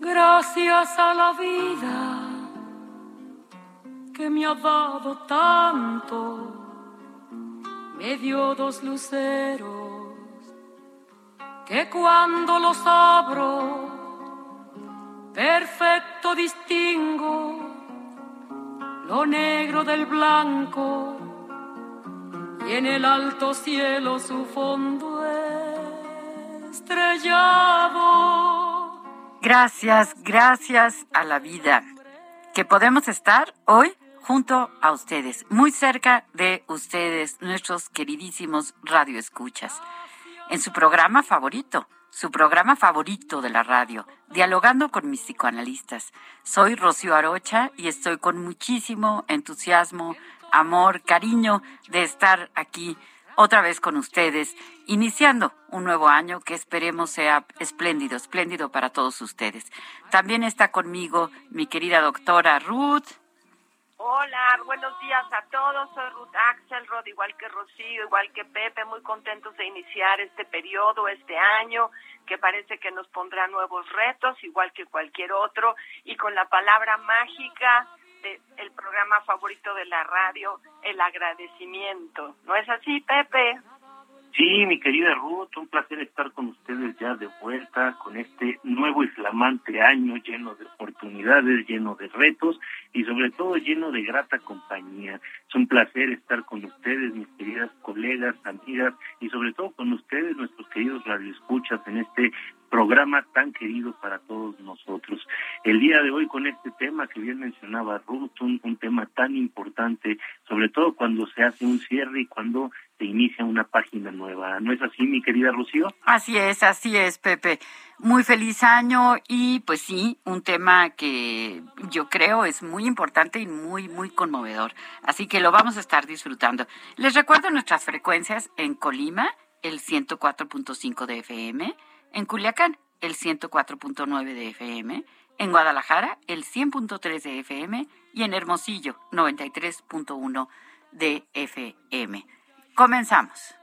Gracias a la vida que me ha dado tanto, me dio dos luceros que cuando los abro, perfecto distingo lo negro del blanco y en el alto cielo su fondo estrellado. Gracias, gracias a la vida que podemos estar hoy junto a ustedes, muy cerca de ustedes, nuestros queridísimos radioescuchas, en su programa favorito, su programa favorito de la radio, dialogando con mis psicoanalistas. Soy Rocío Arocha y estoy con muchísimo entusiasmo, amor, cariño de estar aquí otra vez con ustedes, iniciando un nuevo año que esperemos sea espléndido, espléndido para todos ustedes. También está conmigo mi querida doctora Ruth. Hola, buenos días a todos. Soy Ruth Axelrod, igual que Rocío, igual que Pepe, muy contentos de iniciar este periodo, este año, que parece que nos pondrá nuevos retos, igual que cualquier otro, y con la palabra mágica el programa favorito de la radio, el agradecimiento. ¿No es así, Pepe? Sí, mi querida Ruth, un placer estar con ustedes ya de vuelta con este nuevo y flamante año lleno de oportunidades, lleno de retos y sobre todo lleno de grata compañía. Es un placer estar con ustedes, mis queridas colegas, amigas y sobre todo con ustedes, nuestros queridos radioescuchas en este programa tan querido para todos nosotros. El día de hoy con este tema que bien mencionaba Ruth, un, un, tema tan importante, sobre todo cuando se hace un cierre y cuando se inicia una página nueva. ¿No es así, mi querida Rocío? Así es, así es, Pepe. Muy feliz año y pues sí, un tema que yo creo es muy importante y muy, muy conmovedor. Así que lo vamos a estar disfrutando. Les recuerdo nuestras frecuencias en Colima, el 104.5 de FM, en Culiacán, el 104.9 de FM, en Guadalajara, el 100.3 de FM y en Hermosillo, 93.1 de FM. Comenzamos.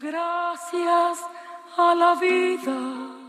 Gracias a la vida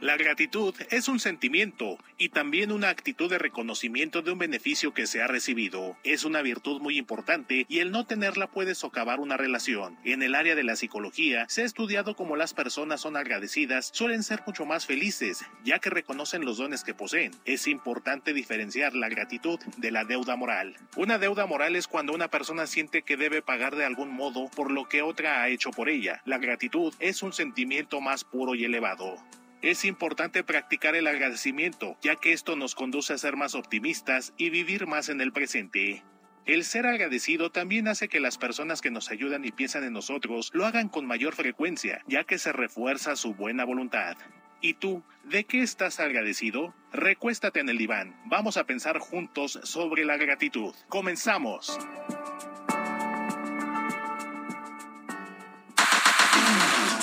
La gratitud es un sentimiento y también una actitud de reconocimiento de un beneficio que se ha recibido. Es una virtud muy importante y el no tenerla puede socavar una relación. En el área de la psicología se ha estudiado cómo las personas son agradecidas, suelen ser mucho más felices, ya que reconocen los dones que poseen. Es importante diferenciar la gratitud de la deuda moral. Una deuda moral es cuando una persona siente que debe pagar de algún modo por lo que otra ha hecho por ella. La gratitud es un sentimiento más puro y elevado. Es importante practicar el agradecimiento, ya que esto nos conduce a ser más optimistas y vivir más en el presente. El ser agradecido también hace que las personas que nos ayudan y piensan en nosotros lo hagan con mayor frecuencia, ya que se refuerza su buena voluntad. ¿Y tú, de qué estás agradecido? Recuéstate en el diván. Vamos a pensar juntos sobre la gratitud. ¡Comenzamos!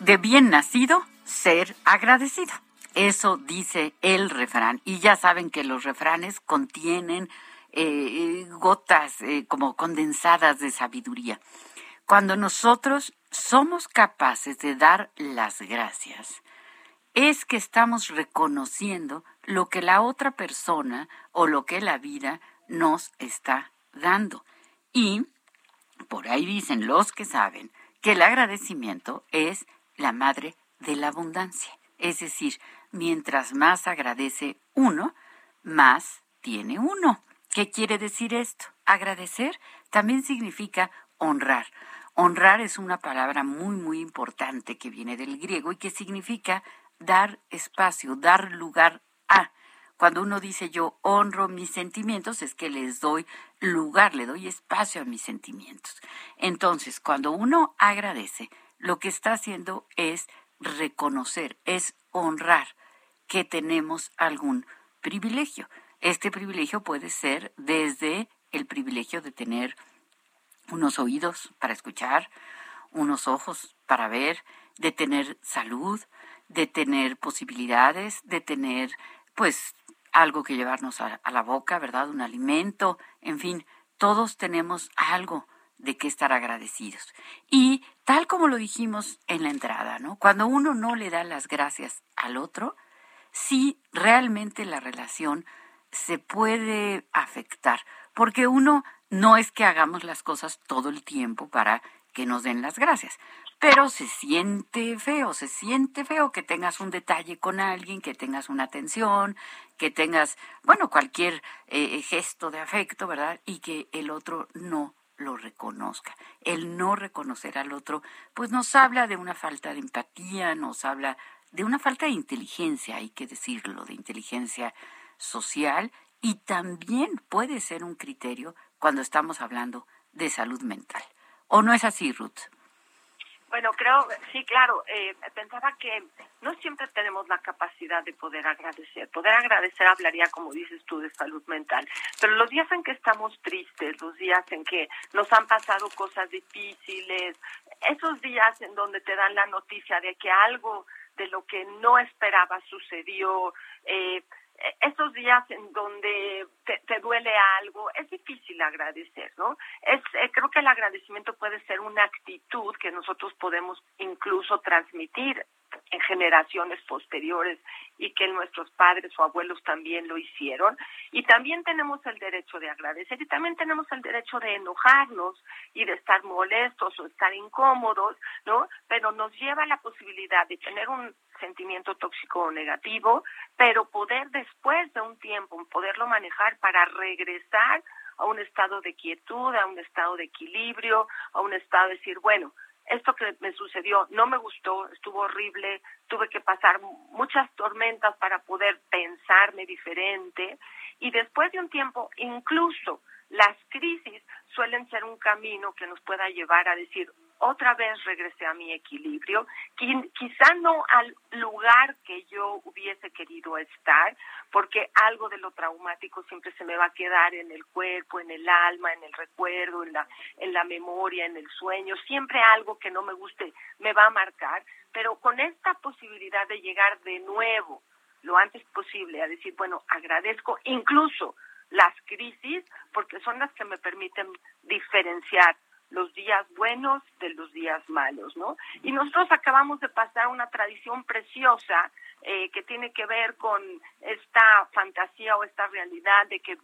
De bien nacido ser agradecido. Eso dice el refrán. Y ya saben que los refranes contienen eh, gotas eh, como condensadas de sabiduría. Cuando nosotros somos capaces de dar las gracias, es que estamos reconociendo lo que la otra persona o lo que la vida nos está dando. Y por ahí dicen los que saben que el agradecimiento es la madre de la abundancia. Es decir, mientras más agradece uno, más tiene uno. ¿Qué quiere decir esto? Agradecer también significa honrar. Honrar es una palabra muy, muy importante que viene del griego y que significa dar espacio, dar lugar a. Cuando uno dice yo honro mis sentimientos, es que les doy lugar, le doy espacio a mis sentimientos. Entonces, cuando uno agradece, lo que está haciendo es reconocer, es honrar que tenemos algún privilegio. Este privilegio puede ser desde el privilegio de tener unos oídos para escuchar, unos ojos para ver, de tener salud, de tener posibilidades, de tener pues algo que llevarnos a, la boca, ¿verdad? Un alimento, en fin, todos tenemos algo de qué estar agradecidos. Y tal como lo dijimos en la entrada, ¿no? Cuando uno no le da las gracias al otro, sí realmente la relación se puede afectar, porque uno no es que hagamos las cosas todo el tiempo para que nos den las gracias pero se siente feo, se siente feo que tengas un detalle con alguien, que tengas una atención, que tengas, bueno, cualquier eh, gesto de afecto, ¿verdad? Y que el otro no lo reconozca. El no reconocer al otro, pues nos habla de una falta de empatía, nos habla de una falta de inteligencia, hay que decirlo, de inteligencia social y también puede ser un criterio cuando estamos hablando de salud mental. ¿O no es así, Ruth? Bueno, creo, sí, claro, eh, pensaba que no siempre tenemos la capacidad de poder agradecer. Poder agradecer hablaría, como dices tú, de salud mental. Pero los días en que estamos tristes, los días en que nos han pasado cosas difíciles, esos días en donde te dan la noticia de que algo de lo que no esperabas sucedió, eh, esos días en donde te, duele algo, es difícil agradecer, ¿no? Es, eh, creo que el agradecimiento puede ser una actitud que nosotros podemos incluso transmitir en generaciones posteriores y que nuestros padres o abuelos también lo hicieron. Y también tenemos el derecho de agradecer y también tenemos el derecho de enojarnos y de estar molestos o estar incómodos, ¿no? Pero nos lleva la posibilidad de tener un sentimiento tóxico o negativo, pero poder después de un tiempo, poderlo manejar para regresar a un estado de quietud, a un estado de equilibrio, a un estado de decir, bueno, esto que me sucedió no me gustó, estuvo horrible, tuve que pasar muchas tormentas para poder pensarme diferente. Y después de un tiempo, incluso las crisis suelen ser un camino que nos pueda llevar a decir, otra vez regresé a mi equilibrio, quizá no al lugar que yo hubiese querido estar, porque algo de lo traumático siempre se me va a quedar en el cuerpo, en el alma, en el recuerdo, en la, en la memoria, en el sueño, siempre algo que no me guste me va a marcar, pero con esta posibilidad de llegar de nuevo lo antes posible a decir, bueno, agradezco incluso las crisis porque son las que me permiten diferenciar los días buenos de los días malos, ¿no? Y nosotros acabamos de pasar una tradición preciosa eh, que tiene que ver con esta fantasía o esta realidad de que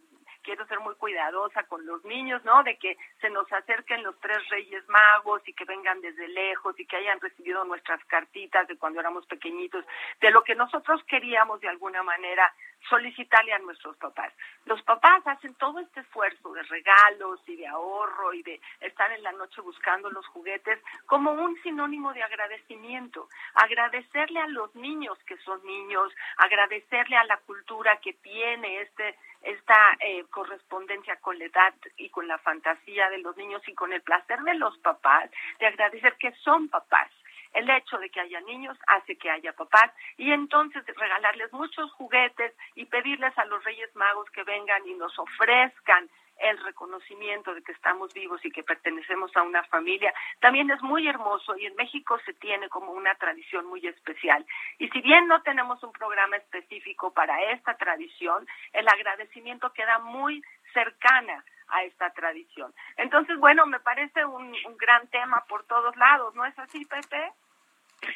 quiero ser muy cuidadosa con los niños, ¿no? De que se nos acerquen los tres reyes magos y que vengan desde lejos y que hayan recibido nuestras cartitas de cuando éramos pequeñitos, de lo que nosotros queríamos de alguna manera solicitarle a nuestros papás. Los papás hacen todo este esfuerzo de regalos y de ahorro y de estar en la noche buscando los juguetes como un sinónimo de agradecimiento. Agradecerle a los niños que son niños, agradecerle a la cultura que tiene este esta eh, correspondencia con la edad y con la fantasía de los niños y con el placer de los papás, de agradecer que son papás. El hecho de que haya niños hace que haya papás. Y entonces regalarles muchos juguetes y pedirles a los Reyes Magos que vengan y nos ofrezcan el reconocimiento de que estamos vivos y que pertenecemos a una familia, también es muy hermoso y en México se tiene como una tradición muy especial. Y si bien no tenemos un programa específico para esta tradición, el agradecimiento queda muy cercana a esta tradición. Entonces, bueno, me parece un, un gran tema por todos lados, ¿no es así, Pepe?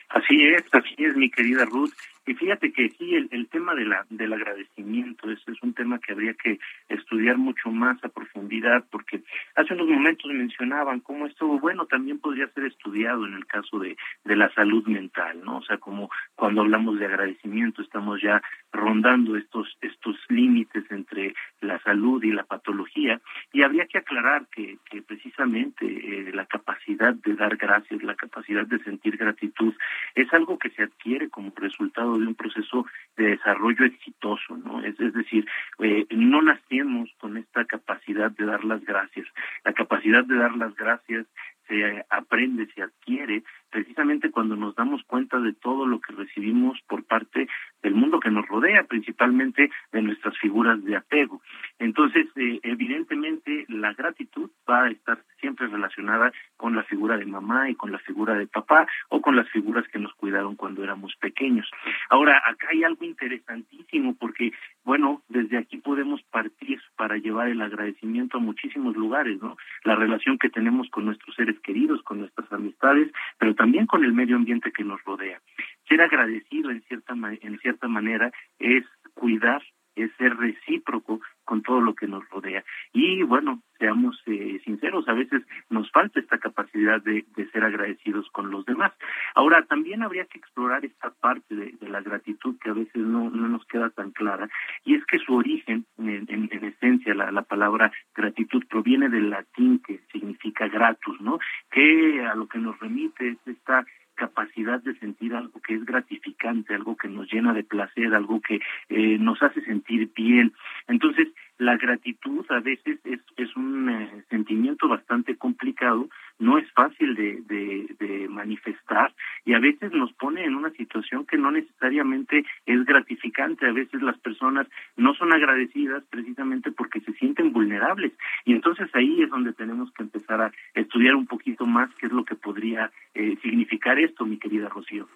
Así es, así es, mi querida Ruth. Y fíjate que sí, el, tema de la, del agradecimiento es, es un tema que habría que estudiar mucho más a profundidad, porque hace unos momentos mencionaban cómo esto, bueno, también podría ser estudiado en el caso de, de la salud mental, ¿no? O sea, como cuando hablamos de agradecimiento estamos ya rondando estos, estos límites entre la salud y la patología, y habría que aclarar que, precisamente eh, la capacidad de dar gracias, la capacidad de sentir gratitud, es algo que se adquiere como resultado de un proceso de desarrollo exitoso, ¿no? Es, es decir, eh, no nacemos con esta capacidad de dar las gracias. La capacidad de dar las gracias se aprende, se adquiere precisamente cuando nos damos cuenta de todo lo que recibimos por parte del mundo que nos rodea, principalmente de nuestras figuras de apego. Entonces, eh, evidentemente, la gratitud va a estar siempre relacionada con la figura de mamá y con la figura de papá o con las figuras que nos cuidaron cuando éramos pequeños. Ahora, acá hay algo interesantísimo porque, bueno, desde aquí podemos partir para llevar el agradecimiento a muchísimos lugares, ¿no? La relación que tenemos con nuestros seres queridos, con nuestras amistades, pero también con el medio ambiente que nos rodea. Ser agradecido en cierta, en cierta manera es cuidar, es ser recíproco con todo lo que nos rodea. Y bueno, seamos eh, sinceros, a veces nos falta esta capacidad de, ser agradecidos con los demás. Ahora, también habría que explorar esta parte de, la gratitud que a veces no, no, nos queda tan clara, y es que su origen, en, en, en esencia, la, palabra gratitud proviene del latín que significa gratus, ¿no? Que a lo que nos remite es esta capacidad de sentir algo que es gratificante, algo que nos llena de placer, algo que eh, nos hace sentir bien. Entonces, la gratitud a veces es, es un eh, sentimiento bastante complicado, no es fácil de, de, de, manifestar y a veces nos pone en una situación que no necesariamente es gratificante. A veces las personas no son agradecidas precisamente porque se sienten vulnerables y entonces ahí es donde tenemos que empezar a estudiar un poquito más qué es lo que podría eh, significar esto, mi querida Rocío.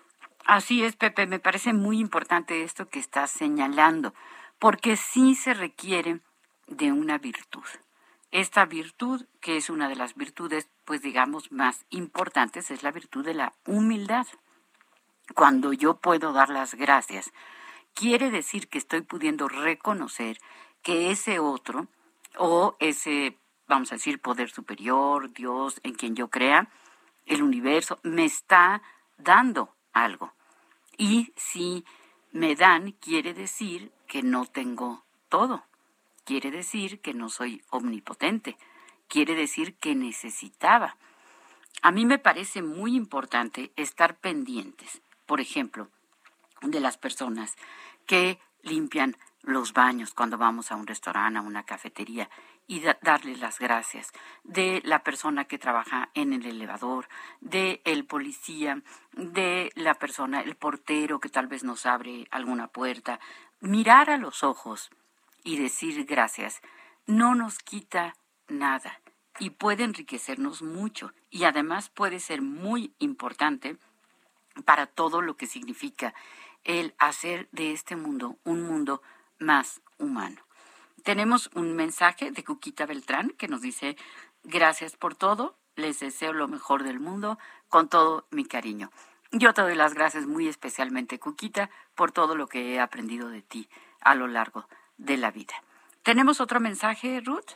Así es, Pepe, me parece muy importante esto que estás señalando, porque sí se requiere de una virtud. Esta virtud, que es una de las virtudes, pues digamos, más importantes, es la virtud de la humildad. Cuando yo puedo dar las gracias, quiere decir que estoy pudiendo reconocer que ese otro o ese, vamos a decir, poder superior, Dios, en quien yo crea, el universo, me está dando algo. Y si me dan, quiere decir que no tengo todo quiere decir que no soy omnipotente, quiere decir que necesitaba. A mí me parece muy importante estar pendientes, por ejemplo, de las personas que limpian los baños cuando vamos a un restaurante, a una cafetería y darles las gracias, de la persona que trabaja en el elevador, de el policía, de la persona, el portero que tal vez nos abre alguna puerta, mirar a los ojos y decir gracias no nos quita nada y puede enriquecernos mucho y además puede ser muy importante para todo lo que significa el hacer de este mundo un mundo más humano. Tenemos un mensaje de Cuquita Beltrán que nos dice, gracias por todo, les deseo lo mejor del mundo con todo mi cariño. Yo te doy las gracias muy especialmente, Cuquita, por todo lo que he aprendido de ti a lo largo de la vida. ¿Tenemos otro mensaje, Ruth?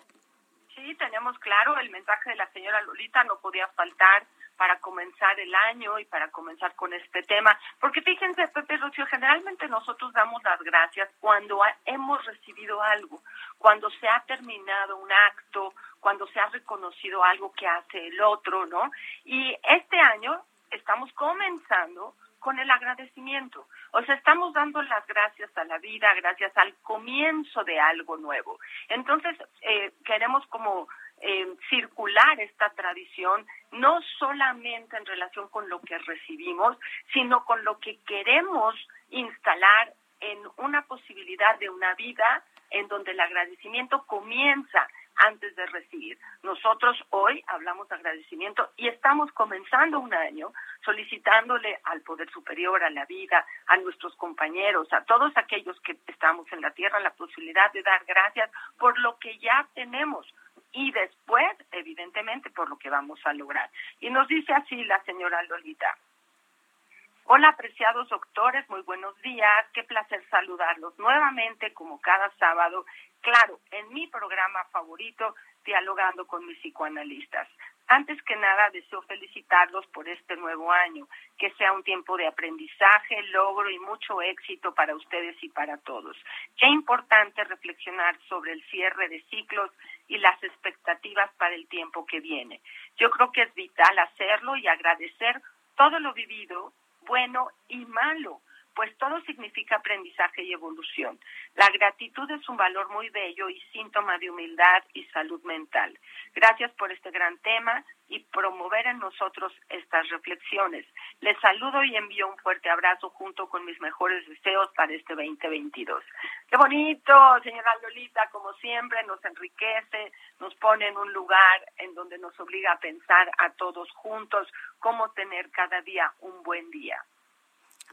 Sí, tenemos claro el mensaje de la señora Lolita, no podía faltar para comenzar el año y para comenzar con este tema. Porque fíjense, Pepe Lucio, generalmente nosotros damos las gracias cuando hemos recibido algo, cuando se ha terminado un acto, cuando se ha reconocido algo que hace el otro, ¿no? Y este año estamos comenzando con el agradecimiento. O sea, estamos dando las gracias a la vida, gracias al comienzo de algo nuevo. Entonces, eh, queremos como eh, circular esta tradición, no solamente en relación con lo que recibimos, sino con lo que queremos instalar en una posibilidad de una vida en donde el agradecimiento comienza antes de recibir. Nosotros hoy hablamos de agradecimiento y estamos comenzando un año solicitándole al Poder Superior, a la vida, a nuestros compañeros, a todos aquellos que estamos en la tierra, la posibilidad de dar gracias por lo que ya tenemos, y después, evidentemente, por lo que vamos a lograr. Y nos dice así la señora Lolita. Hola, apreciados doctores, muy buenos días. Qué placer saludarlos nuevamente, como cada sábado, claro, en mi programa favorito, dialogando con mis psicoanalistas. Antes que nada, deseo felicitarlos por este nuevo año, que sea un tiempo de aprendizaje, logro y mucho éxito para ustedes y para todos. Qué importante reflexionar sobre el cierre de ciclos y las expectativas para el tiempo que viene. Yo creo que es vital hacerlo y agradecer todo lo vivido, bueno y malo, pues todo significa aprendizaje y evolución. La gratitud es un valor muy bello y síntoma de humildad y salud mental. Gracias por este gran tema y promover en nosotros estas reflexiones. Les saludo y envío un fuerte abrazo junto con mis mejores deseos para este 2022. Qué bonito, señora Lolita, como siempre nos enriquece, nos pone en un lugar en donde nos obliga a pensar a todos juntos cómo tener cada día un buen día.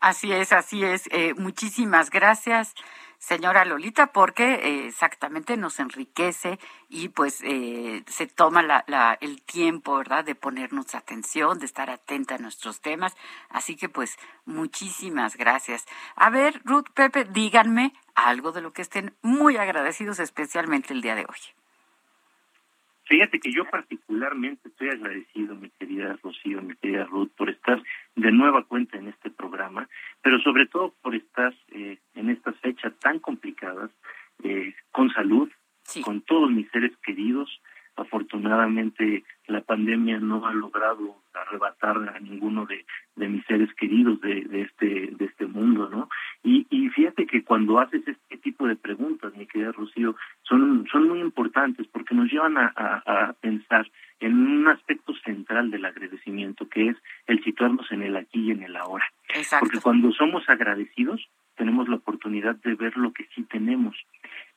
Así es, así es. Eh, muchísimas gracias, señora Lolita, porque eh, exactamente nos enriquece y pues eh, se toma la, el tiempo, ¿verdad?, de ponernos atención, de estar atenta a nuestros temas. Así que pues muchísimas gracias. A ver, Ruth, Pepe, díganme algo de lo que estén muy agradecidos, especialmente el día de hoy. Fíjate que yo particularmente estoy agradecido, mi querida Rocío, mi querida Ruth, por estar de nueva cuenta en este programa, pero sobre todo por estar eh, en estas fechas tan complicadas, eh, con salud, con todos mis seres queridos. Afortunadamente la pandemia no ha logrado arrebatar a ninguno de, de mis seres queridos de, de, este de este mundo, ¿no? Y, y fíjate que cuando haces este tipo de preguntas, mi querida Rocío, son, son muy importantes porque nos llevan a, a, pensar en un aspecto central del agradecimiento, que es el situarnos en el aquí y en el ahora. Porque cuando somos agradecidos, tenemos la oportunidad de ver lo que sí tenemos.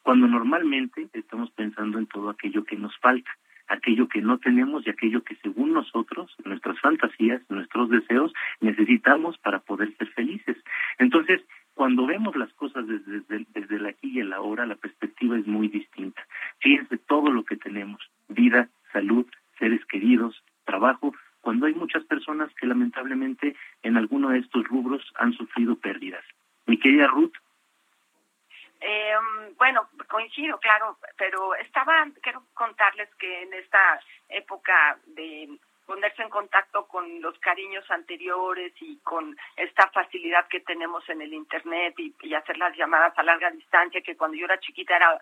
Cuando normalmente estamos pensando en todo aquello que nos falta aquello que no tenemos y aquello que según nosotros, nuestras fantasías, nuestros deseos, necesitamos para poder ser felices. Entonces, cuando vemos las cosas desde, desde, desde el aquí y el ahora, la perspectiva es muy distinta. Fíjense todo lo que tenemos, vida, salud, seres queridos, trabajo, cuando hay muchas personas que lamentablemente en alguno de estos rubros han sufrido pérdidas. Mi querida Ruth, eh, bueno, coincido, claro, pero estaba, quiero contarles que en esta época de ponerse en contacto con los cariños anteriores y con esta facilidad que tenemos en el Internet y, y hacer las llamadas a larga distancia, que cuando yo era chiquita era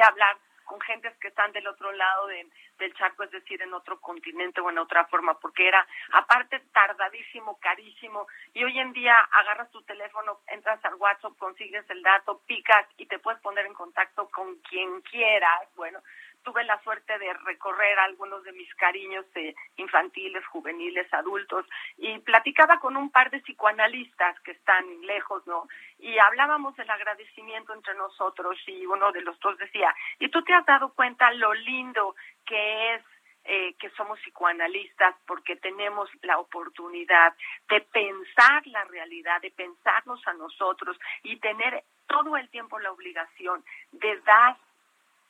hablar con gentes que están del otro lado de, del charco, es decir, en otro continente o en otra forma, porque era aparte tardadísimo, carísimo, y hoy en día agarras tu teléfono, entras al WhatsApp, consigues el dato, picas y te puedes poner en contacto con quien quieras, bueno, tuve la suerte de recorrer algunos de mis cariños de infantiles, juveniles, adultos, y platicaba con un par de psicoanalistas que están lejos, ¿no? Y hablábamos del agradecimiento entre nosotros y uno de los dos decía, ¿y tú te has dado cuenta lo lindo que es eh, que somos psicoanalistas porque tenemos la oportunidad de pensar la realidad, de pensarnos a nosotros y tener todo el tiempo la obligación de dar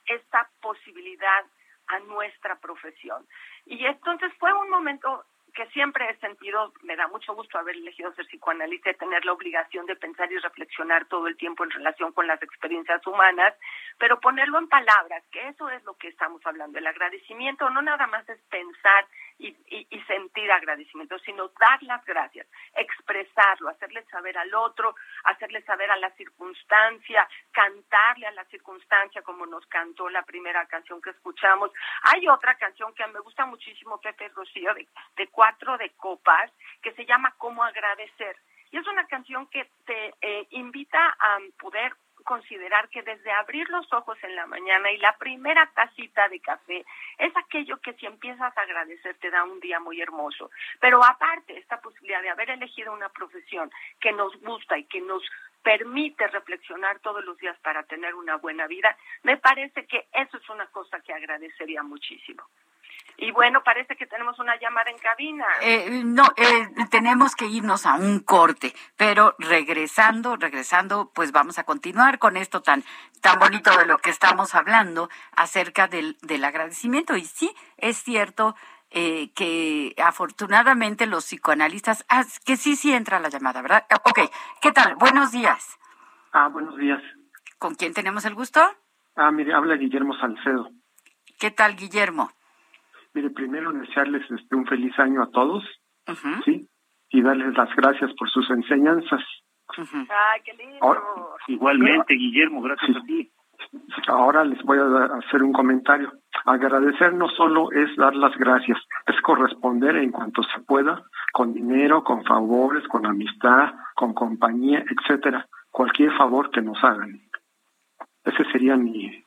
esta posibilidad a nuestra profesión. Y entonces fue un momento que siempre he sentido, me da mucho gusto haber elegido ser psicoanalista y tener la obligación de pensar y reflexionar todo el tiempo en relación con las experiencias humanas, pero ponerlo en palabras, que eso es lo que estamos hablando. El agradecimiento no nada más es pensar y, y, sentir agradecimiento, sino dar las gracias, expresarlo, hacerle saber al otro, hacerle saber a la circunstancia, cantarle a la circunstancia como nos cantó la primera canción que escuchamos. Hay otra canción que me gusta muchísimo, Pepe Rocío, de, Cuatro de Copas, que se llama Cómo agradecer. Y es una canción que te eh, invita a poder considerar que desde abrir los ojos en la mañana y la primera tacita de café es aquello que si empiezas a agradecer te da un día muy hermoso. Pero aparte, esta posibilidad de haber elegido una profesión que nos gusta y que nos permite reflexionar todos los días para tener una buena vida, me parece que eso es una cosa que agradecería muchísimo. Y bueno, parece que tenemos una llamada en cabina. Eh, no, eh, tenemos que irnos a un corte, pero regresando, regresando, pues vamos a continuar con esto tan, tan bonito de lo que estamos hablando acerca del, del agradecimiento. Y sí, es cierto eh, que afortunadamente los psicoanalistas, ah, que sí, sí entra la llamada, ¿verdad? Ah, ok, ¿qué tal? Buenos días. Ah, buenos días. ¿Con quién tenemos el gusto? Ah, mire, habla Guillermo Salcedo. ¿Qué tal, Guillermo? Mire, primero desearles este, un feliz año a todos, ¿sí? Y darles las gracias por sus enseñanzas. Ay, qué lindo. igualmente, Guillermo, gracias a ti. Ahora les voy a hacer un comentario. Agradecer no solo es dar las gracias, es corresponder en cuanto se pueda, con dinero, con favores, con amistad, con compañía, etcétera. Cualquier favor que nos hagan. Ese sería mi,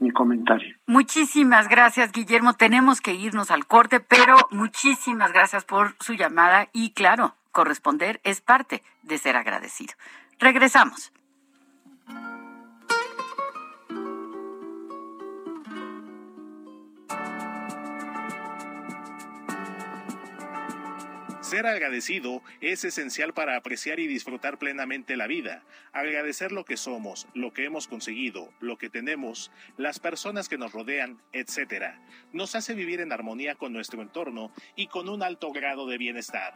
mi comentario. Muchísimas gracias, Guillermo. Tenemos que irnos al corte, pero muchísimas gracias por su llamada y claro, corresponder es parte de ser agradecido. Regresamos. Ser agradecido es esencial para apreciar y disfrutar plenamente la vida. Agradecer lo que somos, lo que hemos conseguido, lo que tenemos, las personas que nos rodean, etc. Nos hace vivir en armonía con nuestro entorno y con un alto grado de bienestar.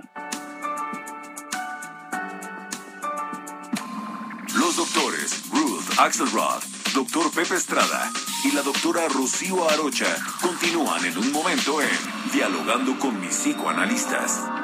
Los doctores Ruth Axelrod, doctor Pepe Estrada y la doctora Rocío Arocha continúan en un momento en Dialogando con mis psicoanalistas.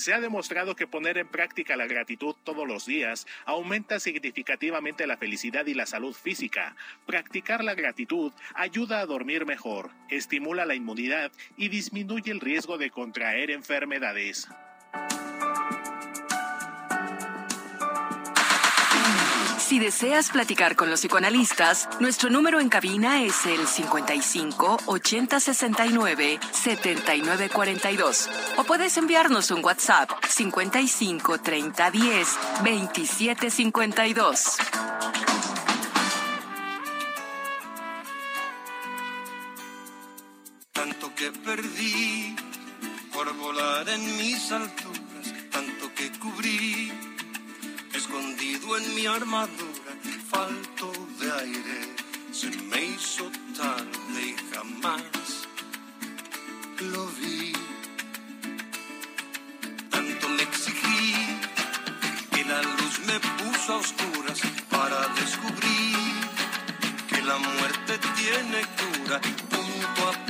Se ha demostrado que poner en práctica la gratitud todos los días aumenta significativamente la felicidad y la salud física. Practicar la gratitud ayuda a dormir mejor, estimula la inmunidad y disminuye el riesgo de contraer enfermedades. Si deseas platicar con los psicoanalistas, nuestro número en cabina es el 55 80 69 79 42. O puedes enviarnos un WhatsApp 55 30 10 27 52. Tanto que perdí por volar en mis alturas, tanto que cubrí en mi armadura, falto de aire, se me hizo tarde y jamás lo vi. Tanto le exigí que la luz me puso a oscuras para descubrir que la muerte tiene cura, punto aparte,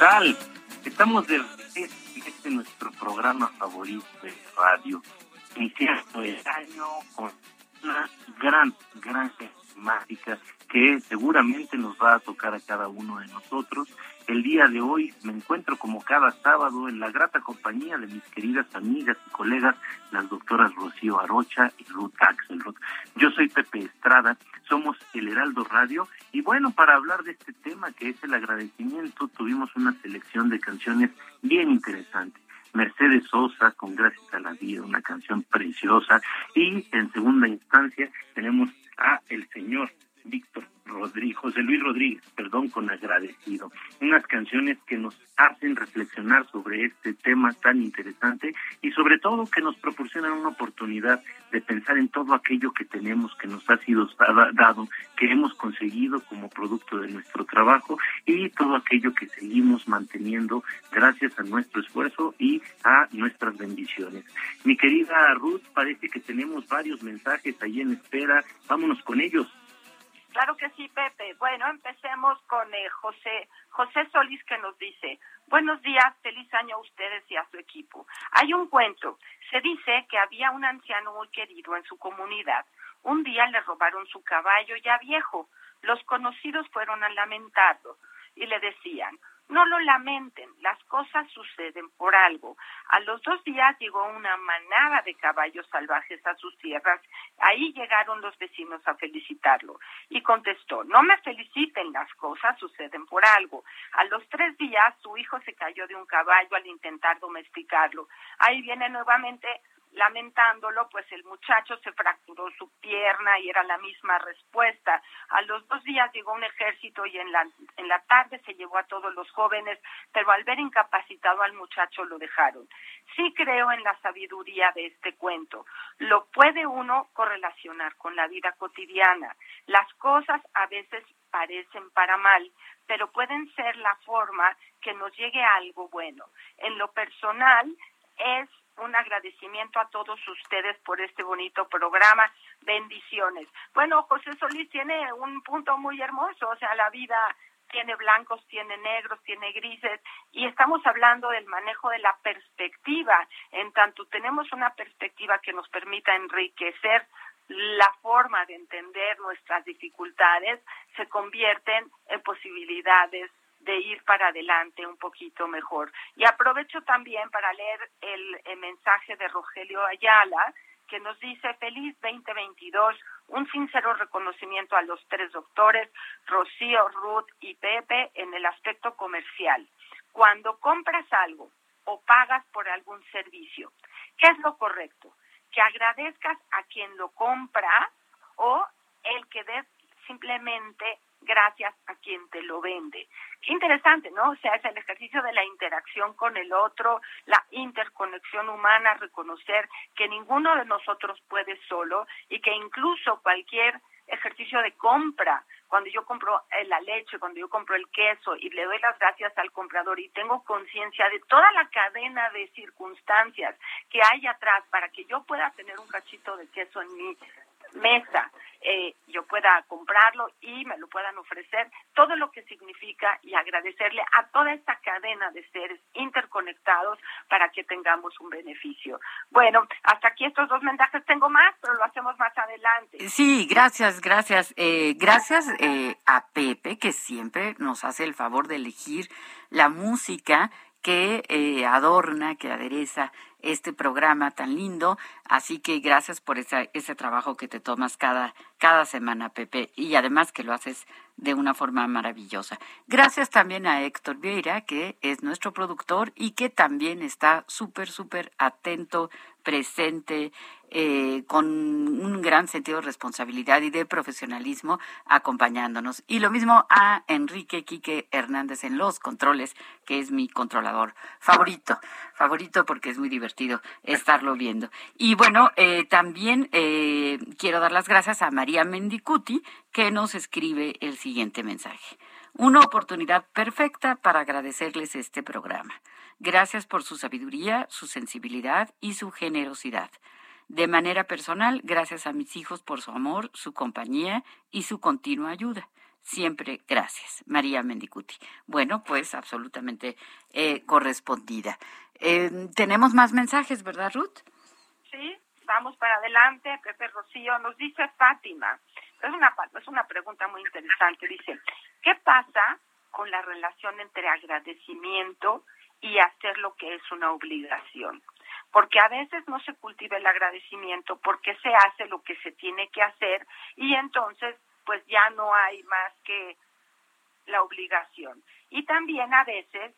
tal? Estamos de este nuestro programa favorito de radio, iniciando el año con una gran, gran temática que seguramente nos va a tocar a cada uno de nosotros. El día de hoy me encuentro como cada sábado en la grata compañía de mis queridas amigas y colegas, las doctoras Rocío Arocha y Ruth Axelrod. Yo soy Pepe Estrada, somos el Heraldo Radio y bueno, para hablar de este tema que es el agradecimiento, tuvimos una selección de canciones bien interesantes. Mercedes Sosa con Gracias a la Vida, una canción preciosa. Y en segunda instancia tenemos a el señor Víctor Rodríguez, José Luis Rodríguez, perdón, con agradecido. Unas canciones que nos hacen reflexionar sobre este tema tan interesante y sobre todo que nos proporcionan una oportunidad de pensar en todo aquello que tenemos, que nos ha sido dado, que hemos conseguido como producto de nuestro trabajo y todo aquello que seguimos manteniendo gracias a nuestro esfuerzo y a nuestras bendiciones. Mi querida Ruth, parece que tenemos varios mensajes ahí en espera. Vámonos con ellos. Claro que sí, Pepe. Bueno, empecemos con eh, José, José Solís que nos dice, buenos días, feliz año a ustedes y a su equipo. Hay un cuento. Se dice que había un anciano muy querido en su comunidad. Un día le robaron su caballo ya viejo. Los conocidos fueron a lamentarlo y le decían, no lo lamenten, las cosas suceden por algo. A los dos días llegó una manada de caballos salvajes a sus tierras. Ahí llegaron los vecinos a felicitarlo. Y contestó, no me feliciten, las cosas suceden por algo. A los tres días su hijo se cayó de un caballo al intentar domesticarlo. Ahí viene nuevamente Lamentándolo, pues el muchacho se fracturó su pierna y era la misma respuesta. A los dos días llegó un ejército y en la, en la tarde se llevó a todos los jóvenes, pero al ver incapacitado al muchacho lo dejaron. Sí creo en la sabiduría de este cuento. Lo puede uno correlacionar con la vida cotidiana. Las cosas a veces parecen para mal, pero pueden ser la forma que nos llegue a algo bueno. En lo personal es un agradecimiento a todos ustedes por este bonito programa. Bendiciones. Bueno, José Solís tiene un punto muy hermoso, o sea, la vida tiene blancos, tiene negros, tiene grises, y estamos hablando del manejo de la perspectiva. En tanto tenemos una perspectiva que nos permita enriquecer la forma de entender nuestras dificultades, se convierten en posibilidades de ir para adelante un poquito mejor. Y aprovecho también para leer el, mensaje de Rogelio Ayala, que nos dice feliz 2022, un sincero reconocimiento a los tres doctores, Rocío, Ruth y Pepe, en el aspecto comercial. Cuando compras algo o pagas por algún servicio, ¿qué es lo correcto? Que agradezcas a quien lo compra o el que des simplemente gracias a quien te lo vende. Qué interesante, ¿no? O sea, es el ejercicio de la interacción con el otro, la interconexión humana, reconocer que ninguno de nosotros puede solo y que incluso cualquier ejercicio de compra, cuando yo compro la leche, cuando yo compro el queso y le doy las gracias al comprador y tengo conciencia de toda la cadena de circunstancias que hay atrás para que yo pueda tener un cachito de queso en mi mesa, eh, yo pueda comprarlo y me lo puedan ofrecer, todo lo que significa y agradecerle a toda esta cadena de seres interconectados para que tengamos un beneficio. Bueno, hasta aquí estos dos mensajes tengo más, pero lo hacemos más adelante. Sí, gracias, gracias. Eh, gracias eh, a Pepe, que siempre nos hace el favor de elegir la música que eh, adorna, que adereza este programa tan lindo. Así que gracias por ese, ese trabajo que te tomas cada, cada semana, Pepe, y además que lo haces de una forma maravillosa. Gracias también a Héctor Vieira, que es nuestro productor y que también está súper, súper atento, presente, eh, con un gran sentido de responsabilidad y de profesionalismo acompañándonos. Y lo mismo a Enrique Quique Hernández en los controles, que es mi controlador favorito, favorito porque es muy divertido estarlo viendo. Y bueno, eh, también eh, quiero dar las gracias a María Mendicuti, que nos escribe el siguiente mensaje. Una oportunidad perfecta para agradecerles este programa. Gracias por su sabiduría, su sensibilidad y su generosidad. De manera personal, gracias a mis hijos por su amor, su compañía y su continua ayuda. siempre gracias. María Mendicuti. Bueno, pues absolutamente eh, correspondida. Eh, tenemos más mensajes, ¿verdad, Ruth? Sí, vamos para adelante. Pepe Rocío nos dice Fátima. Es una, es una pregunta muy interesante. Dice, ¿qué pasa con la relación entre agradecimiento y hacer lo que es una obligación? Porque a veces no se cultiva el agradecimiento porque se hace lo que se tiene que hacer y entonces pues ya no hay más que la obligación. Y también a veces,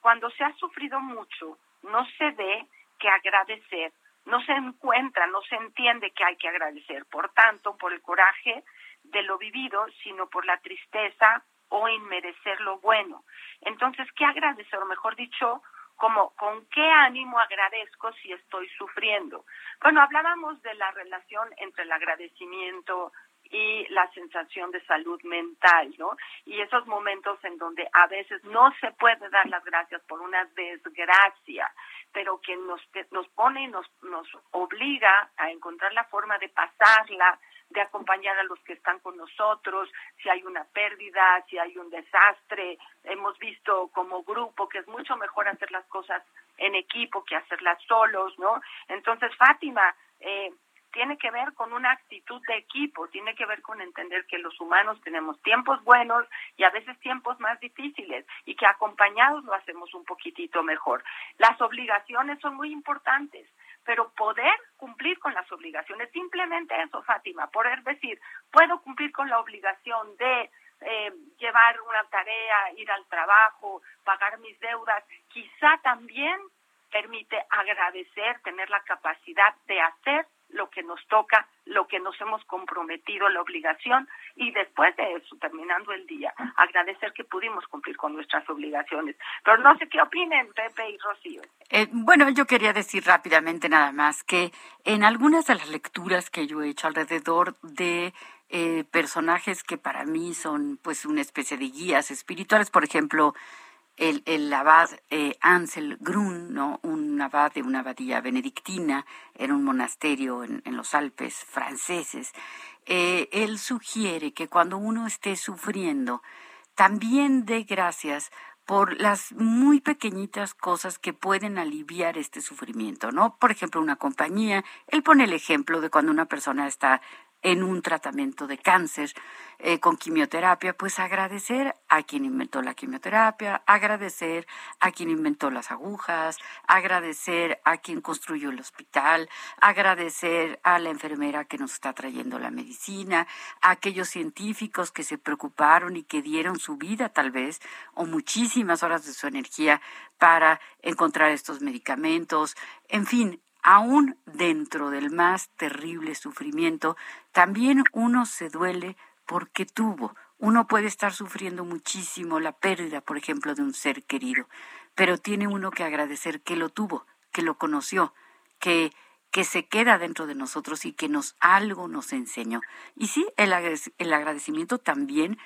cuando se ha sufrido mucho, no se ve que agradecer, no se encuentra, no se entiende que hay que agradecer, por tanto, por el coraje de lo vivido, sino por la tristeza o inmerecer lo bueno. Entonces, ¿qué agradecer? O mejor dicho, como con qué ánimo agradezco si estoy sufriendo. Bueno, hablábamos de la relación entre el agradecimiento y la sensación de salud mental, ¿no? Y esos momentos en donde a veces no se puede dar las gracias por una desgracia, pero que nos, nos pone y nos, nos obliga a encontrar la forma de pasarla, de acompañar a los que están con nosotros, si hay una pérdida, si hay un desastre. Hemos visto como grupo que es mucho mejor hacer las cosas en equipo que hacerlas solos, ¿no? Entonces, Fátima, eh, tiene que ver con una actitud de equipo, tiene que ver con entender que los humanos tenemos tiempos buenos y a veces tiempos más difíciles y que acompañados lo hacemos un poquitito mejor. Las obligaciones son muy importantes, pero poder cumplir con las obligaciones, simplemente eso, Fátima, poder decir, puedo cumplir con la obligación de eh, llevar una tarea, ir al trabajo, pagar mis deudas, quizá también permite agradecer, tener la capacidad de hacer lo que nos toca, lo que nos hemos comprometido, la obligación, y después de eso, terminando el día, agradecer que pudimos cumplir con nuestras obligaciones. Pero no sé qué opinen Pepe y Rocío. Eh, bueno, yo quería decir rápidamente nada más que en algunas de las lecturas que yo he hecho alrededor de eh, personajes que para mí son pues una especie de guías espirituales, por ejemplo, el, el abad eh, Ansel Grun, ¿no? un abad de una abadía benedictina en un monasterio en, los Alpes franceses, eh, él sugiere que cuando uno esté sufriendo, también dé gracias por las muy pequeñitas cosas que pueden aliviar este sufrimiento, ¿no? Por ejemplo, una compañía, él pone el ejemplo de cuando una persona está en un tratamiento de cáncer eh, con quimioterapia, pues agradecer a quien inventó la quimioterapia, agradecer a quien inventó las agujas, agradecer a quien construyó el hospital, agradecer a la enfermera que nos está trayendo la medicina, a aquellos científicos que se preocuparon y que dieron su vida tal vez o muchísimas horas de su energía para encontrar estos medicamentos, en fin, aún dentro del más terrible sufrimiento, también uno se duele porque tuvo. Uno puede estar sufriendo muchísimo la pérdida, por ejemplo, de un ser querido, pero tiene uno que agradecer que lo tuvo, que lo conoció, que que se queda dentro de nosotros y que nos algo nos enseñó. Y sí, el, agradecimiento también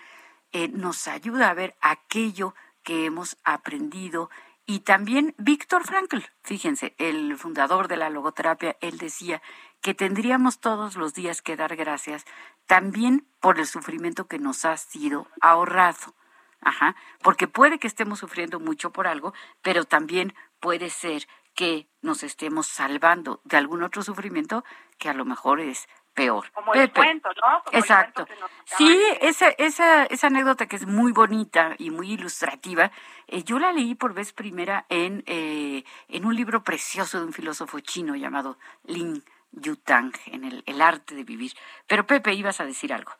eh, nos ayuda a ver aquello que hemos aprendido y también Víctor Frankl, fíjense, el fundador de la logoterapia, él decía que tendríamos todos los días que dar gracias también por el sufrimiento que nos ha sido ahorrado. Ajá, porque puede que estemos sufriendo mucho por algo, pero también puede ser que nos estemos salvando de algún otro sufrimiento que a lo mejor es peor. Como el cuento, ¿no? Exacto. sí, esa, esa, esa anécdota que es muy bonita y muy ilustrativa, eh, yo la leí por vez primera en, eh, en un libro precioso de un filósofo chino llamado Lin Yutang, en el, el arte de vivir. Pero Pepe, ibas a decir algo.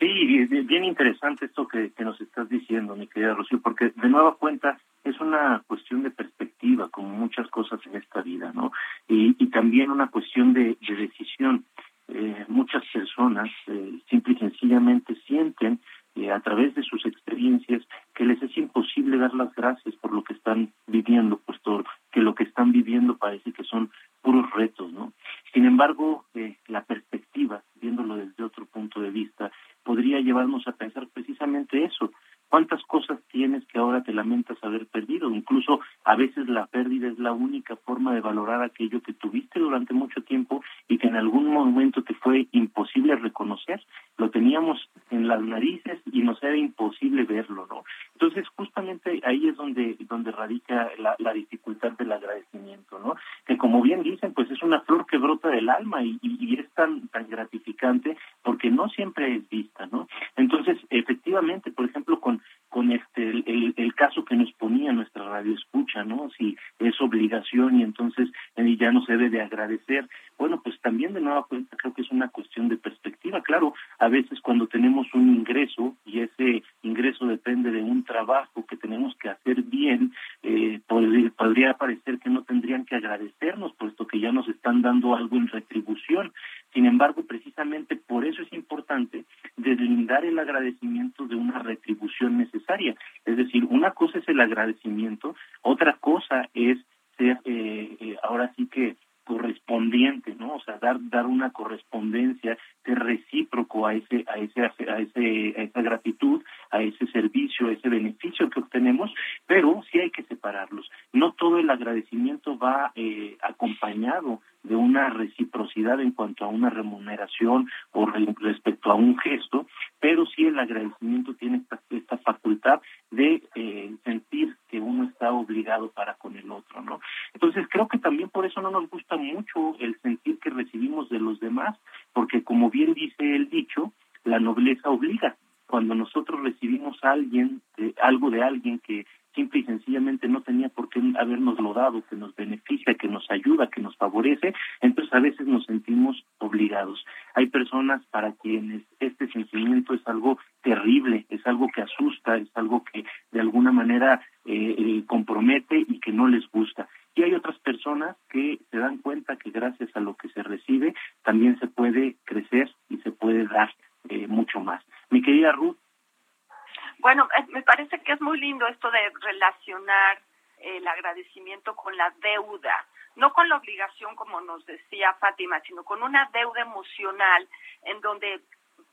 Sí, bien interesante esto que, que nos estás diciendo, mi querida Rocío, porque de nueva cuenta es una cuestión de perspectiva, como muchas cosas en esta vida, ¿no? Y, y también una cuestión de, de decisión eh, muchas personas eh, simple y sencillamente sienten eh, a través de sus experiencias que les es imposible dar las gracias por lo que están viviendo, puesto que lo que están viviendo parece que son puros retos, ¿no? Sin embargo, eh, la perspectiva, viéndolo desde otro punto de vista, podría llevarnos a pensar precisamente eso, ¿Cuántas cosas tienes que ahora te lamentas haber perdido? Incluso a veces la pérdida es la única forma de valorar aquello que tuviste durante mucho tiempo y que en algún momento te fue imposible reconocer. Lo teníamos en las narices y nos era imposible verlo, ¿no? Entonces, justamente ahí es donde, donde radica la, dificultad del agradecimiento, ¿no? Que como bien dicen, pues es una flor que brota del alma y, y, es tan, tan gratificante porque no siempre es vista, ¿no? Entonces, efectivamente, por ejemplo, con, con este el, el, caso que nos ponía nuestra Si es obligación y entonces ya no se debe de agradecer. Bueno, pues también de nueva cuenta creo que es una cuestión de perspectiva. Claro, a veces cuando tenemos un ingreso y ese ingreso depende de un trabajo que tenemos que hacer bien, eh, podría, podría parecer que no tendrían que agradecernos, puesto que ya nos están dando algo en retribución. Sin embargo, precisamente por eso es importante deslindar el agradecimiento de una retribución necesaria. Es decir, una cosa es el agradecimiento, otra cosa es ser eh, eh, ahora sí que correspondiente, ¿no? O sea, dar dar una correspondencia de recíproco a ese a ese a ese a esa gratitud, a ese servicio, a ese beneficio que obtenemos, pero sí hay que separarlos. No todo el agradecimiento va eh, acompañado de una reciprocidad en cuanto a una remuneración o respecto a un gesto, pero sí el agradecimiento tiene esta, esta facultad de eh, sentir que uno está obligado para con el otro, ¿no? Entonces creo que también por eso no nos gusta mucho el sentir que recibimos de los demás, porque como bien dice el dicho, la nobleza obliga. Cuando nosotros recibimos alguien, algo de alguien que simple y sencillamente no tenía por qué habernos lo dado, que nos beneficia, que nos ayuda, que nos favorece, entonces a veces nos sentimos obligados. Hay personas para quienes este sentimiento es algo terrible, es algo que asusta, es algo que de alguna manera eh, eh, compromete y que no les gusta. Y hay otras personas que se dan cuenta que gracias a lo que se recibe también se puede crecer y se puede dar eh, mucho más. Mi querida Ruth, bueno, eh, me parece que es muy lindo esto de relacionar el agradecimiento con la deuda, no con la obligación como nos decía Fátima, sino con una deuda emocional en donde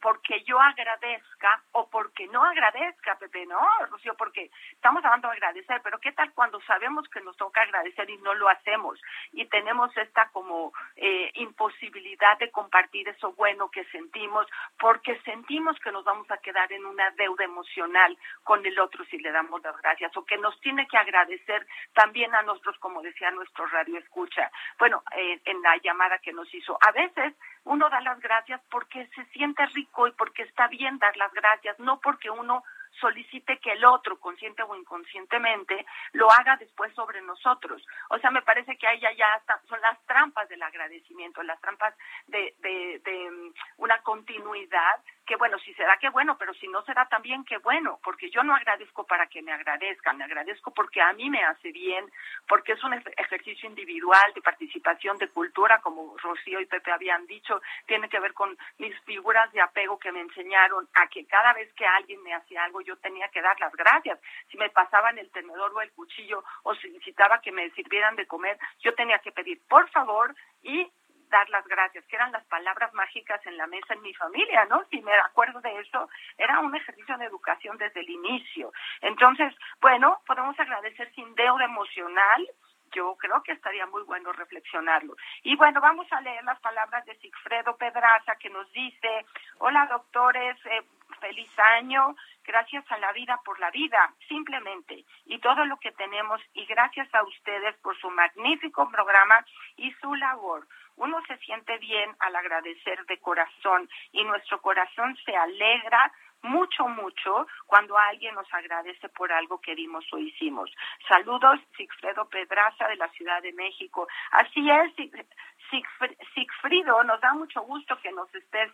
porque yo agradezca o porque no agradezca, Pepe, ¿no, Rocío? Porque estamos hablando de agradecer, pero ¿qué tal cuando sabemos que nos toca agradecer y no lo hacemos? Y tenemos esta como eh, imposibilidad de compartir eso bueno que sentimos, porque sentimos que nos vamos a quedar en una deuda emocional con el otro si le damos las gracias, o que nos tiene que agradecer también a nosotros, como decía nuestro radio escucha, bueno, eh, en la llamada que nos hizo. A veces uno da las gracias porque se siente rico y porque está bien dar las gracias, no porque uno solicite que el otro, consciente o inconscientemente, lo haga después sobre nosotros. O sea, me parece que ahí ya, ya son las trampas del agradecimiento, las trampas de, de, de mm, una continuidad que bueno, si será que bueno, pero si no será también que bueno, porque yo no agradezco para que me agradezcan, me agradezco porque a mí me hace bien, porque es un ejercicio individual de participación, de cultura, como Rocío y Pepe habían dicho, tiene que ver con mis figuras de apego que me enseñaron a que cada vez que alguien me hacía algo yo tenía que dar las gracias. Si me pasaban el tenedor o el cuchillo o solicitaba que me sirvieran de comer, yo tenía que pedir por favor y dar las gracias, que eran las palabras mágicas en la mesa en mi familia, ¿no? Si me acuerdo de eso, era un ejercicio de educación desde el inicio. Entonces, bueno, podemos agradecer sin deuda emocional, yo creo que estaría muy bueno reflexionarlo. Y bueno, vamos a leer las palabras de Sigfredo Pedraza que nos dice, hola doctores, eh, feliz año, gracias a la vida por la vida, simplemente, y todo lo que tenemos, y gracias a ustedes por su magnífico programa y su labor uno se siente bien al agradecer de corazón y nuestro corazón se alegra mucho, mucho cuando alguien nos agradece por algo que dimos o hicimos. Saludos, Sigfredo Pedraza de la Ciudad de México. Así es, Sigfrido, nos da mucho gusto que nos esté,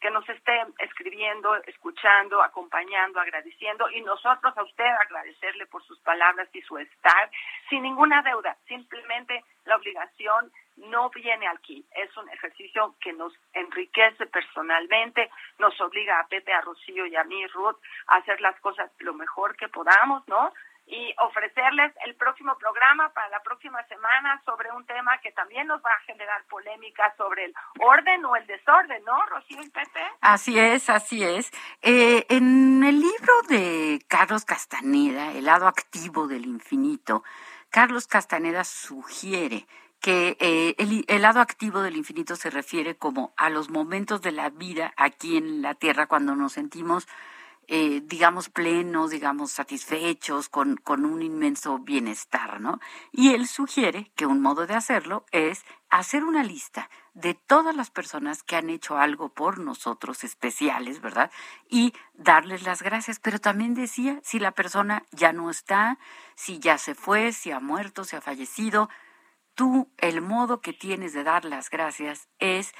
que nos esté escribiendo, escuchando, acompañando, agradeciendo y nosotros a usted agradecerle por sus palabras y su estar sin ninguna deuda, simplemente la obligación no viene aquí. Es un ejercicio que nos enriquece personalmente, nos obliga a Pepe, a Rocío y a mí, Ruth, a hacer las cosas lo mejor que podamos, ¿no? Y ofrecerles el próximo programa para la próxima semana sobre un tema que también nos va a generar polémica sobre el orden o el desorden, ¿no, Rocío y Pepe? Así es, así es. Eh, en el libro de Carlos Castaneda, El lado activo del infinito, Carlos Castaneda sugiere que eh, el, lado activo del infinito se refiere como a los momentos de la vida aquí en la Tierra cuando nos sentimos, eh, digamos, plenos, digamos, satisfechos, con, con un inmenso bienestar, ¿no? Y él sugiere que un modo de hacerlo es hacer una lista de todas las personas que han hecho algo por nosotros especiales, ¿verdad? Y darles las gracias. Pero también decía, si la persona ya no está, si ya se fue, si ha muerto, si ha fallecido, tú el modo que tienes de dar las gracias es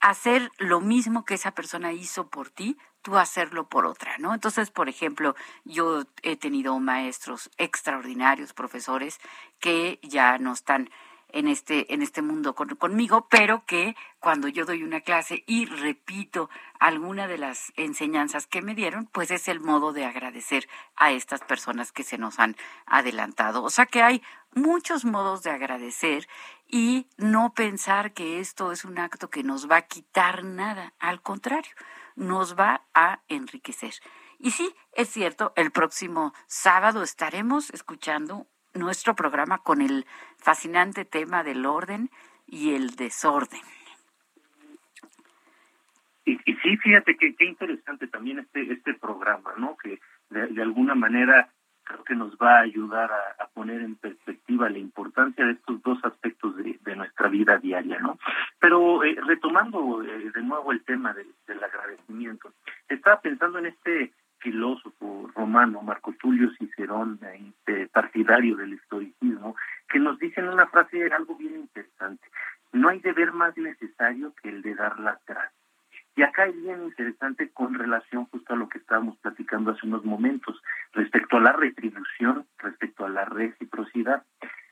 hacer lo mismo que esa persona hizo por ti, tú hacerlo por otra, ¿no? Entonces, por ejemplo, yo he tenido maestros extraordinarios, profesores, que ya no están en este, en este mundo conmigo, pero que cuando yo doy una clase y repito alguna de las enseñanzas que me dieron, pues es el modo de agradecer a estas personas que se nos han adelantado. O sea que hay muchos modos de agradecer y no pensar que esto es un acto que nos va a quitar nada, al contrario, nos va a enriquecer. Y sí, es cierto, el próximo sábado estaremos escuchando nuestro programa con el fascinante tema del orden y el desorden. Y, sí, fíjate que qué interesante también este este programa, ¿no? Que de, alguna manera creo que nos va a ayudar a, poner en perspectiva la importancia de estos dos aspectos de, nuestra vida diaria, ¿no? Pero eh, retomando eh, de nuevo el tema del agradecimiento, estaba pensando en este filósofo romano, Marco Tulio Cicerón, partidario del estoicismo, que nos dice en una frase algo bien interesante. No hay deber más necesario que el de dar las gracias. Y acá es bien interesante con relación justo a lo que estábamos platicando hace unos momentos, respecto a la retribución, respecto a la reciprocidad.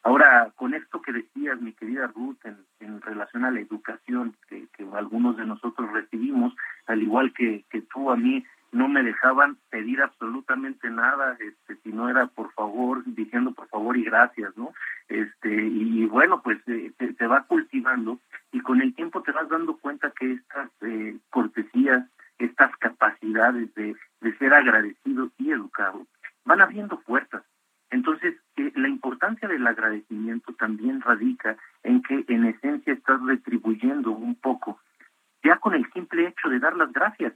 Ahora, con esto que decías, mi querida Ruth, en, en relación a la educación que, que, algunos de nosotros recibimos, al igual que, que tú a mí, no me dejaban pedir absolutamente nada, este, si no era por favor, diciendo por favor y gracias, ¿no? Este, y bueno, pues eh, se, va cultivando y con el tiempo te vas dando cuenta que estas eh, cortesías, estas capacidades de, de ser agradecido y educado, van abriendo puertas. Entonces, eh, la importancia del agradecimiento también radica en que en esencia estás retribuyendo un poco, ya con el simple hecho de dar las gracias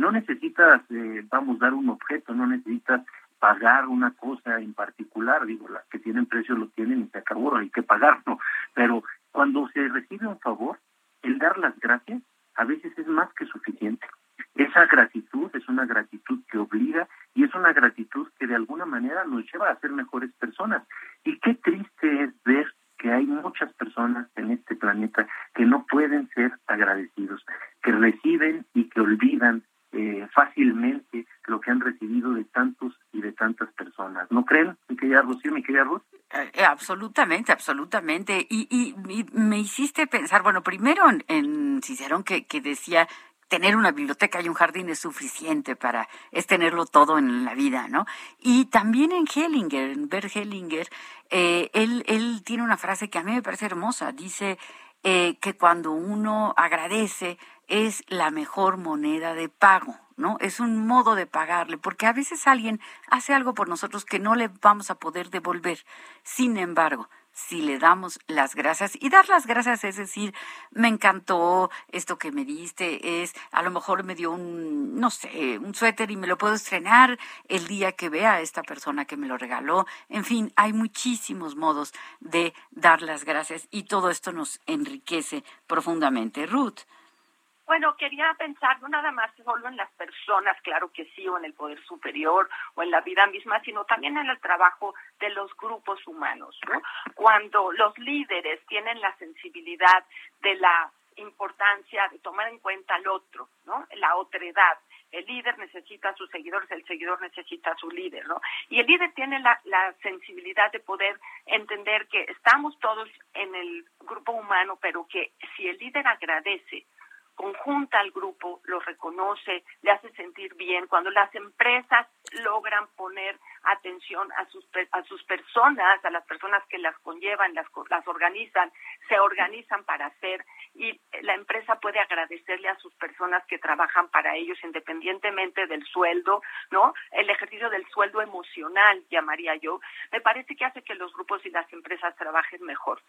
no necesitas, eh, vamos, dar un objeto, no necesitas pagar una cosa en particular, digo, las que tienen precio lo tienen y se acabó, hay que pagarlo, pero cuando se recibe un favor, el dar las gracias a veces es más que suficiente. Esa gratitud es una gratitud que obliga y es una gratitud que de alguna manera nos lleva a ser mejores personas. Y qué triste es ver que hay muchas personas en este planeta que no pueden ser agradecidos, que reciben y que olvidan eh, fácilmente lo que han recibido de tantos y de tantas personas. ¿No creen, mi querida Rocío, mi querida Ruth? Eh, eh, absolutamente, absolutamente. Y, y, me hiciste pensar, bueno, primero en, en Cicerón que, que decía tener una biblioteca y un jardín es suficiente para, es tenerlo todo en la vida, ¿no? Y también en Hellinger, en Bert Hellinger, él, él tiene una frase que a mí me parece hermosa, dice que cuando uno agradece, es la mejor moneda de pago, ¿no? Es un modo de pagarle, porque a veces alguien hace algo por nosotros que no le vamos a poder devolver. Sin embargo, si le damos las gracias, y dar las gracias es decir, me encantó esto que me diste, es a lo mejor me dio un, no sé, un suéter y me lo puedo estrenar el día que vea a esta persona que me lo regaló. En fin, hay muchísimos modos de dar las gracias y todo esto nos enriquece profundamente. Ruth. Bueno, quería pensar no nada más solo en las personas, claro que sí, o en el poder superior o en la vida misma, sino también en el trabajo de los grupos humanos. ¿no? Cuando los líderes tienen la sensibilidad de la importancia de tomar en cuenta al otro, ¿no? La otredad. El líder necesita a sus seguidores, el seguidor necesita a su líder, ¿no? Y el líder tiene la, la sensibilidad de poder entender que estamos todos en el grupo humano, pero que si el líder agradece conjunta al grupo, lo reconoce, le hace sentir bien. Cuando las empresas logran poner atención a sus a sus personas, a las personas que las conllevan, las las organizan, se organizan para hacer y la empresa puede agradecerle a sus personas que trabajan para ellos independientemente del sueldo, ¿no? El ejercicio del sueldo emocional, llamaría yo, me parece que hace que los grupos y las empresas trabajen mejor.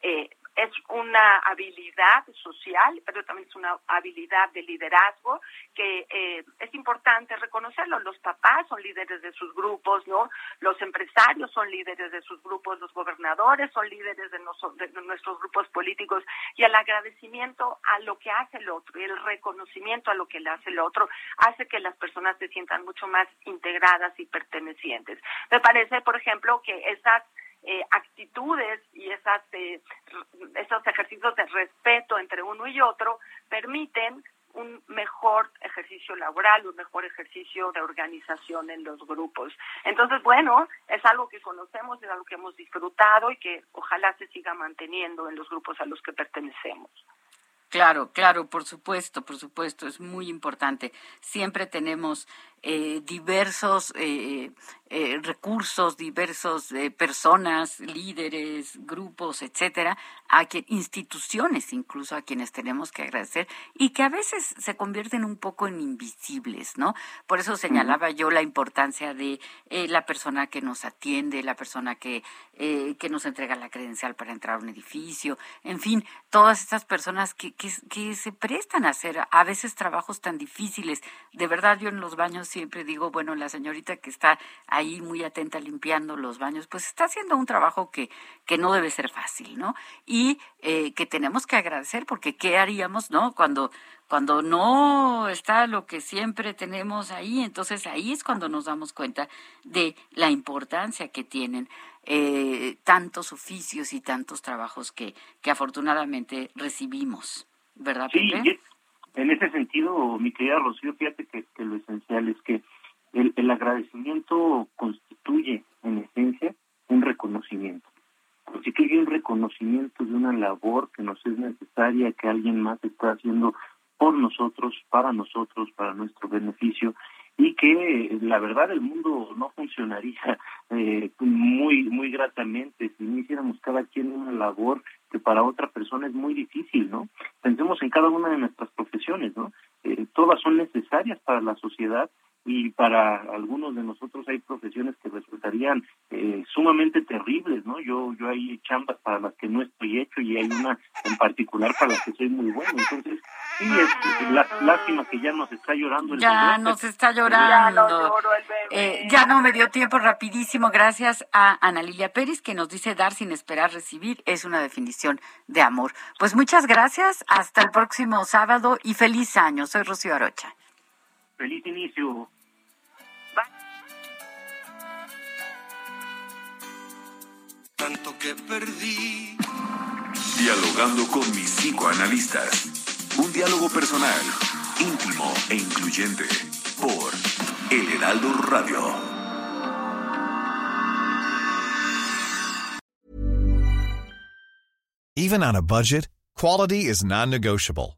Eh, es una habilidad social, pero también es una habilidad de liderazgo que eh, es importante reconocerlo. Los papás son líderes de sus grupos, ¿no? Los empresarios son líderes de sus grupos, los gobernadores son líderes de, nuestros grupos políticos y el agradecimiento a lo que hace el otro y el reconocimiento a lo que le hace el otro hace que las personas se sientan mucho más integradas y pertenecientes. Me parece, por ejemplo, que esas eh, actitudes y esas, eh, esos ejercicios de respeto entre uno y otro permiten un mejor ejercicio laboral, un mejor ejercicio de organización en los grupos. Entonces, bueno, es algo que conocemos, es algo que hemos disfrutado y que ojalá se siga manteniendo en los grupos a los que pertenecemos. Claro, claro, por supuesto, por supuesto, es muy importante. Siempre tenemos eh, diversos eh, eh, recursos, diversos personas, líderes, grupos, etcétera, a que instituciones incluso a quienes tenemos que agradecer y que a veces se convierten un poco en invisibles, ¿no? Por eso señalaba yo la importancia de la persona que nos atiende, la persona que que nos entrega la credencial para entrar a un edificio, en fin, todas estas personas que, que, que se prestan a hacer a veces trabajos tan difíciles. De verdad, yo en los baños siempre digo, bueno, la señorita que está ahí muy atenta limpiando los baños, pues está haciendo un trabajo que, que no debe ser fácil, ¿no? Y eh, que tenemos que agradecer, porque ¿qué haríamos, no? Cuando, cuando no está lo que siempre tenemos ahí, entonces ahí es cuando nos damos cuenta de la importancia que tienen eh, tantos oficios y tantos trabajos que, que afortunadamente recibimos, ¿verdad? Sí, en ese sentido, mi querida Rocío, fíjate que, lo esencial es que el, agradecimiento constituye, en esencia, un reconocimiento. Constituye un reconocimiento de una labor que nos es necesaria, que alguien más está haciendo por nosotros, para nosotros, para nuestro beneficio, y que la verdad el mundo no funcionaría eh, muy muy gratamente si no hiciéramos cada quien una labor que para otra persona es muy difícil, ¿no? Pensemos en cada una de nuestras profesiones, ¿no? Eh, todas son necesarias para la sociedad y para algunos de nosotros hay profesiones que resultarían eh, sumamente terribles, ¿no? Yo yo hay chambas para las que no estoy hecho y hay una en particular para las que soy muy bueno. Entonces, sí, es la, lástima que ya nos está llorando el Ya nos está llorando. Eh, ya no me dio tiempo rapidísimo. Gracias a Ana Lilia Pérez que nos dice dar sin esperar recibir es una definición de amor. Pues muchas gracias. Hasta el próximo sábado y feliz año. Soy Rocío Arocha. Feliz inicio. Tanto que perdí. Dialogando con mis psicoanalistas. Un diálogo personal, íntimo e incluyente. Por El Heraldo Radio. Even on a budget, quality is non-negotiable.